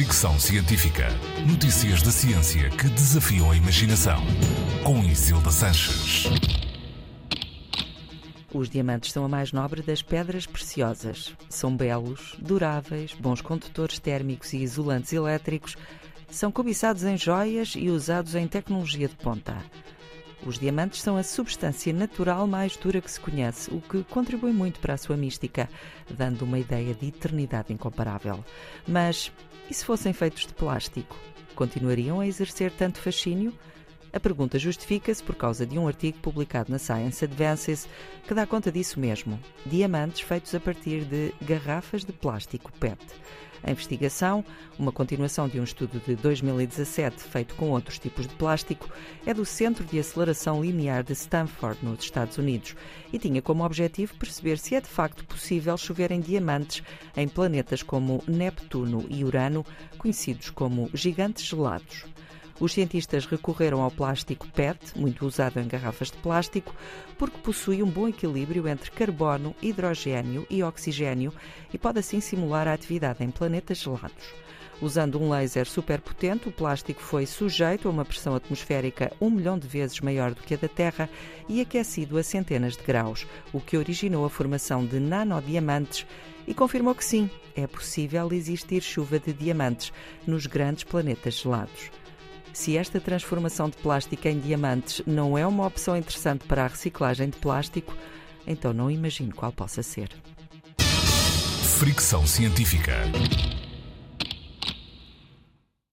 Fricção Científica. Notícias da ciência que desafiam a imaginação. Com Isilda Sanches. Os diamantes são a mais nobre das pedras preciosas. São belos, duráveis, bons condutores térmicos e isolantes elétricos. São cobiçados em joias e usados em tecnologia de ponta. Os diamantes são a substância natural mais dura que se conhece, o que contribui muito para a sua mística, dando uma ideia de eternidade incomparável. Mas e se fossem feitos de plástico? Continuariam a exercer tanto fascínio? A pergunta justifica-se por causa de um artigo publicado na Science Advances que dá conta disso mesmo: diamantes feitos a partir de garrafas de plástico PET. A investigação, uma continuação de um estudo de 2017 feito com outros tipos de plástico, é do Centro de Aceleração Linear de Stanford, nos Estados Unidos, e tinha como objetivo perceber se é de facto possível chover em diamantes em planetas como Neptuno e Urano, conhecidos como gigantes gelados. Os cientistas recorreram ao plástico PET, muito usado em garrafas de plástico, porque possui um bom equilíbrio entre carbono, hidrogênio e oxigênio e pode assim simular a atividade em planetas gelados. Usando um laser superpotente, o plástico foi sujeito a uma pressão atmosférica um milhão de vezes maior do que a da Terra e aquecido a centenas de graus, o que originou a formação de nanodiamantes e confirmou que sim, é possível existir chuva de diamantes nos grandes planetas gelados. Se esta transformação de plástico em diamantes não é uma opção interessante para a reciclagem de plástico, então não imagino qual possa ser. Fricção científica.